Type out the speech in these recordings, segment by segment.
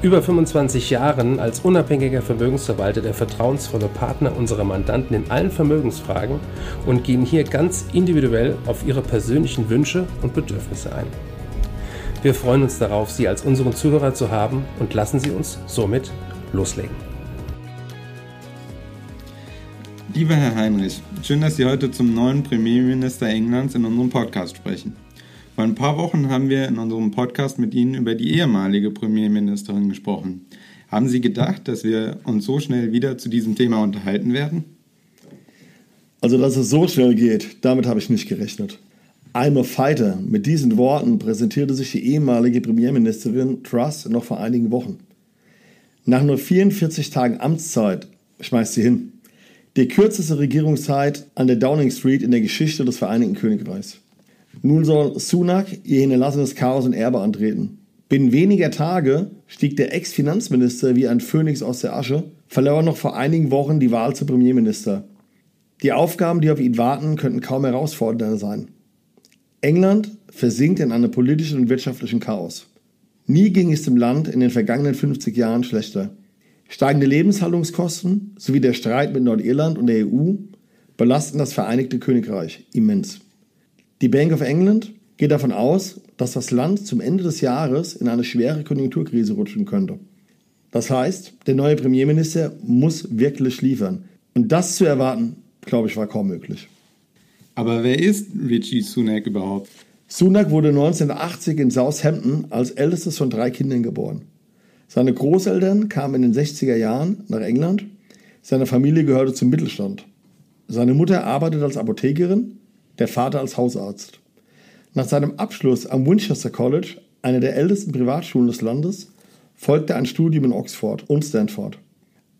über 25 Jahren als unabhängiger Vermögensverwalter der vertrauensvolle Partner unserer Mandanten in allen Vermögensfragen und gehen hier ganz individuell auf ihre persönlichen Wünsche und Bedürfnisse ein. Wir freuen uns darauf, Sie als unseren Zuhörer zu haben und lassen Sie uns somit loslegen. Lieber Herr Heinrich, schön, dass Sie heute zum neuen Premierminister Englands in unserem Podcast sprechen. Vor ein paar Wochen haben wir in unserem Podcast mit Ihnen über die ehemalige Premierministerin gesprochen. Haben Sie gedacht, dass wir uns so schnell wieder zu diesem Thema unterhalten werden? Also, dass es so schnell geht, damit habe ich nicht gerechnet. I'm a fighter. Mit diesen Worten präsentierte sich die ehemalige Premierministerin Truss noch vor einigen Wochen. Nach nur 44 Tagen Amtszeit schmeißt sie hin. Die kürzeste Regierungszeit an der Downing Street in der Geschichte des Vereinigten Königreichs. Nun soll Sunak ihr hinterlassenes Chaos und Erbe antreten. Binnen weniger Tage stieg der Ex-Finanzminister wie ein Phönix aus der Asche, verlor noch vor einigen Wochen die Wahl zum Premierminister. Die Aufgaben, die auf ihn warten, könnten kaum herausfordernder sein. England versinkt in einem politischen und wirtschaftlichen Chaos. Nie ging es dem Land in den vergangenen 50 Jahren schlechter. Steigende Lebenshaltungskosten sowie der Streit mit Nordirland und der EU belasten das Vereinigte Königreich immens. Die Bank of England geht davon aus, dass das Land zum Ende des Jahres in eine schwere Konjunkturkrise rutschen könnte. Das heißt, der neue Premierminister muss wirklich liefern. Und das zu erwarten, glaube ich, war kaum möglich. Aber wer ist Richie Sunak überhaupt? Sunak wurde 1980 in Southampton als ältestes von drei Kindern geboren. Seine Großeltern kamen in den 60er Jahren nach England. Seine Familie gehörte zum Mittelstand. Seine Mutter arbeitet als Apothekerin der Vater als Hausarzt. Nach seinem Abschluss am Winchester College, einer der ältesten Privatschulen des Landes, folgte ein Studium in Oxford und Stanford.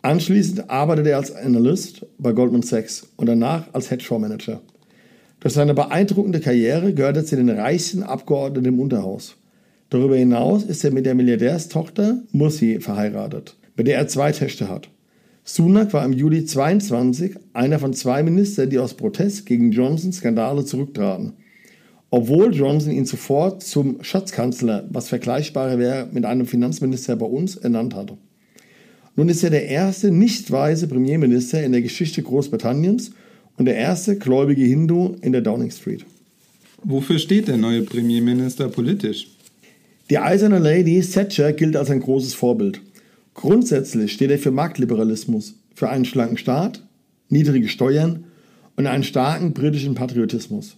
Anschließend arbeitete er als Analyst bei Goldman Sachs und danach als Hedgefondsmanager. Durch seine beeindruckende Karriere gehört er zu den reichsten Abgeordneten im Unterhaus. Darüber hinaus ist er mit der Milliardärstochter Mussi verheiratet, mit der er zwei Töchter hat. Sunak war im Juli 22 einer von zwei Ministern, die aus Protest gegen Johnsons Skandale zurücktraten. Obwohl Johnson ihn zuvor zum Schatzkanzler, was vergleichbar wäre mit einem Finanzminister bei uns, ernannt hatte. Nun ist er der erste nicht weise Premierminister in der Geschichte Großbritanniens und der erste gläubige Hindu in der Downing Street. Wofür steht der neue Premierminister politisch? Die eiserne Lady Thatcher gilt als ein großes Vorbild. Grundsätzlich steht er für Marktliberalismus, für einen schlanken Staat, niedrige Steuern und einen starken britischen Patriotismus.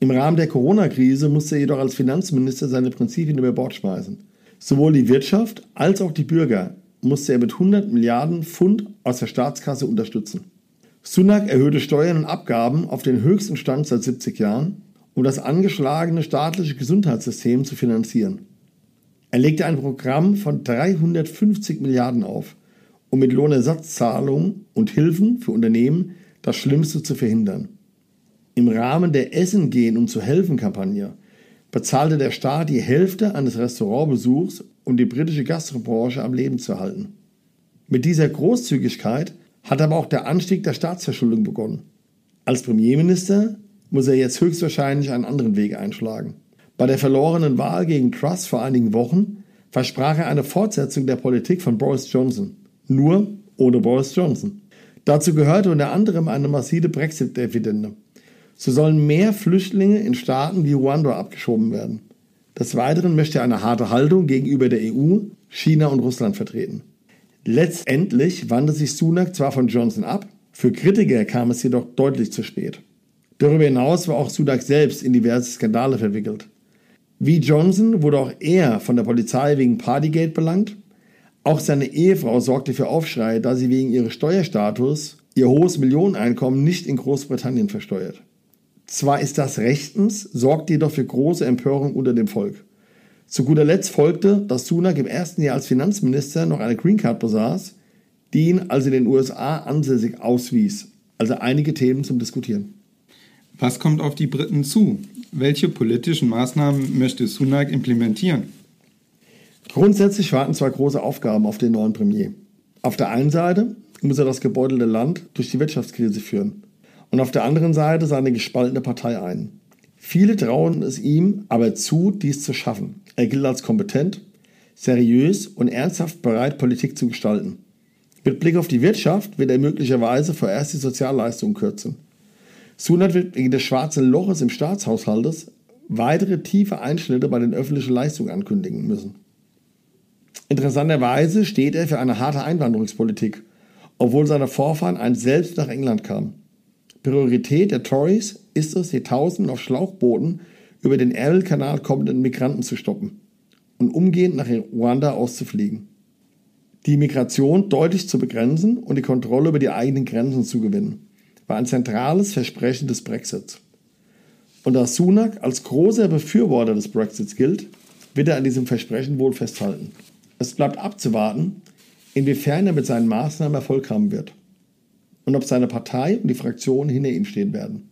Im Rahmen der Corona-Krise musste er jedoch als Finanzminister seine Prinzipien über Bord schmeißen. Sowohl die Wirtschaft als auch die Bürger musste er mit 100 Milliarden Pfund aus der Staatskasse unterstützen. Sunak erhöhte Steuern und Abgaben auf den höchsten Stand seit 70 Jahren, um das angeschlagene staatliche Gesundheitssystem zu finanzieren. Er legte ein Programm von 350 Milliarden auf, um mit Lohnersatzzahlungen und Hilfen für Unternehmen das Schlimmste zu verhindern. Im Rahmen der Essen gehen und zu helfen Kampagne bezahlte der Staat die Hälfte eines Restaurantbesuchs, um die britische Gastrobranche am Leben zu halten. Mit dieser Großzügigkeit hat aber auch der Anstieg der Staatsverschuldung begonnen. Als Premierminister muss er jetzt höchstwahrscheinlich einen anderen Weg einschlagen. Bei der verlorenen Wahl gegen Truss vor einigen Wochen versprach er eine Fortsetzung der Politik von Boris Johnson. Nur ohne Boris Johnson. Dazu gehörte unter anderem eine massive Brexit-Dividende. So sollen mehr Flüchtlinge in Staaten wie Ruanda abgeschoben werden. Des Weiteren möchte er eine harte Haltung gegenüber der EU, China und Russland vertreten. Letztendlich wandte sich Sunak zwar von Johnson ab, für Kritiker kam es jedoch deutlich zu spät. Darüber hinaus war auch Sunak selbst in diverse Skandale verwickelt. Wie Johnson wurde auch er von der Polizei wegen Partygate belangt. Auch seine Ehefrau sorgte für Aufschrei, da sie wegen ihres Steuerstatus ihr hohes Millioneneinkommen nicht in Großbritannien versteuert. Zwar ist das rechtens, sorgt jedoch für große Empörung unter dem Volk. Zu guter Letzt folgte, dass Sunak im ersten Jahr als Finanzminister noch eine Green Card besaß, die ihn als in den USA ansässig auswies. Also einige Themen zum Diskutieren. Was kommt auf die Briten zu? Welche politischen Maßnahmen möchte Sunak implementieren? Grundsätzlich warten zwei große Aufgaben auf den neuen Premier. Auf der einen Seite muss er das gebeutelte Land durch die Wirtschaftskrise führen und auf der anderen Seite seine gespaltene Partei ein. Viele trauen es ihm aber zu, dies zu schaffen. Er gilt als kompetent, seriös und ernsthaft bereit, Politik zu gestalten. Mit Blick auf die Wirtschaft wird er möglicherweise vorerst die Sozialleistungen kürzen. Sunat wird wegen des schwarzen Loches im Staatshaushaltes weitere tiefe Einschnitte bei den öffentlichen Leistungen ankündigen müssen. Interessanterweise steht er für eine harte Einwanderungspolitik, obwohl seine Vorfahren einst selbst nach England kamen. Priorität der Tories ist es, die Tausenden auf Schlauchbooten über den Ärmelkanal kommenden Migranten zu stoppen und umgehend nach Ruanda auszufliegen. Die Migration deutlich zu begrenzen und die Kontrolle über die eigenen Grenzen zu gewinnen, war ein zentrales Versprechen des Brexits. Und da Sunak als großer Befürworter des Brexits gilt, wird er an diesem Versprechen wohl festhalten. Es bleibt abzuwarten, inwiefern er mit seinen Maßnahmen Erfolg haben wird und ob seine Partei und die Fraktion hinter ihm stehen werden.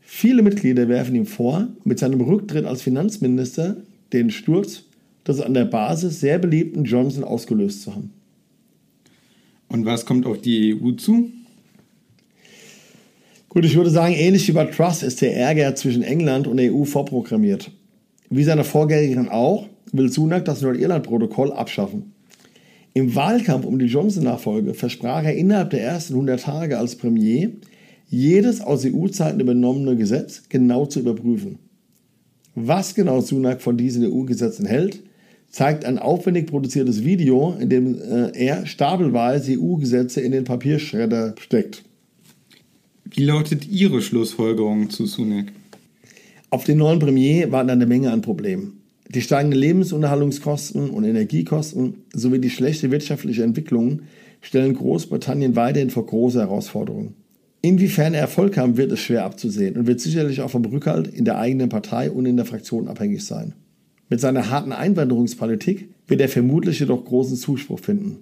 Viele Mitglieder werfen ihm vor, mit seinem Rücktritt als Finanzminister den Sturz des an der Basis sehr beliebten Johnson ausgelöst zu haben. Und was kommt auf die EU zu? Gut, ich würde sagen, ähnlich wie bei Truss ist der Ärger zwischen England und der EU vorprogrammiert. Wie seine Vorgängerin auch, will Sunak das Nordirland-Protokoll abschaffen. Im Wahlkampf um die Johnson-Nachfolge versprach er innerhalb der ersten 100 Tage als Premier, jedes aus EU-Zeiten übernommene Gesetz genau zu überprüfen. Was genau Sunak von diesen EU-Gesetzen hält, zeigt ein aufwendig produziertes Video, in dem äh, er stapelweise EU-Gesetze in den Papierschredder steckt. Wie lautet Ihre Schlussfolgerung zu Sunak? Auf den neuen Premier warten eine Menge an Problemen. Die steigenden Lebensunterhaltungskosten und Energiekosten sowie die schlechte wirtschaftliche Entwicklung stellen Großbritannien weiterhin vor große Herausforderungen. Inwiefern er Erfolg haben wird, ist schwer abzusehen und wird sicherlich auch vom Rückhalt in der eigenen Partei und in der Fraktion abhängig sein. Mit seiner harten Einwanderungspolitik wird er vermutlich jedoch großen Zuspruch finden.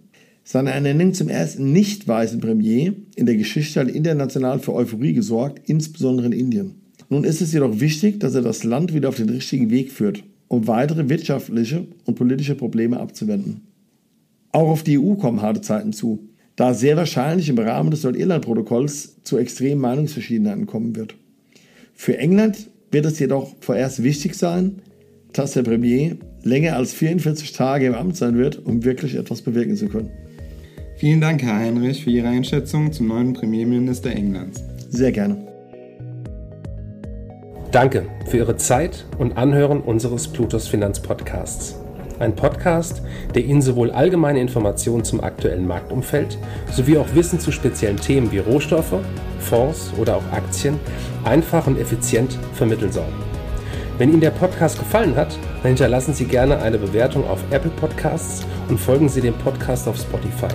Seine Ernennung zum ersten nicht weißen Premier in der Geschichte hat international für Euphorie gesorgt, insbesondere in Indien. Nun ist es jedoch wichtig, dass er das Land wieder auf den richtigen Weg führt um weitere wirtschaftliche und politische Probleme abzuwenden. Auch auf die EU kommen harte Zeiten zu, da sehr wahrscheinlich im Rahmen des Nordirland-Protokolls zu extremen Meinungsverschiedenheiten kommen wird. Für England wird es jedoch vorerst wichtig sein, dass der Premier länger als 44 Tage im Amt sein wird, um wirklich etwas bewirken zu können. Vielen Dank, Herr Heinrich, für Ihre Einschätzung zum neuen Premierminister Englands. Sehr gerne. Danke für Ihre Zeit und Anhören unseres Plutos Finanzpodcasts. Ein Podcast, der Ihnen sowohl allgemeine Informationen zum aktuellen Marktumfeld sowie auch Wissen zu speziellen Themen wie Rohstoffe, Fonds oder auch Aktien einfach und effizient vermitteln soll. Wenn Ihnen der Podcast gefallen hat, dann hinterlassen Sie gerne eine Bewertung auf Apple Podcasts und folgen Sie dem Podcast auf Spotify.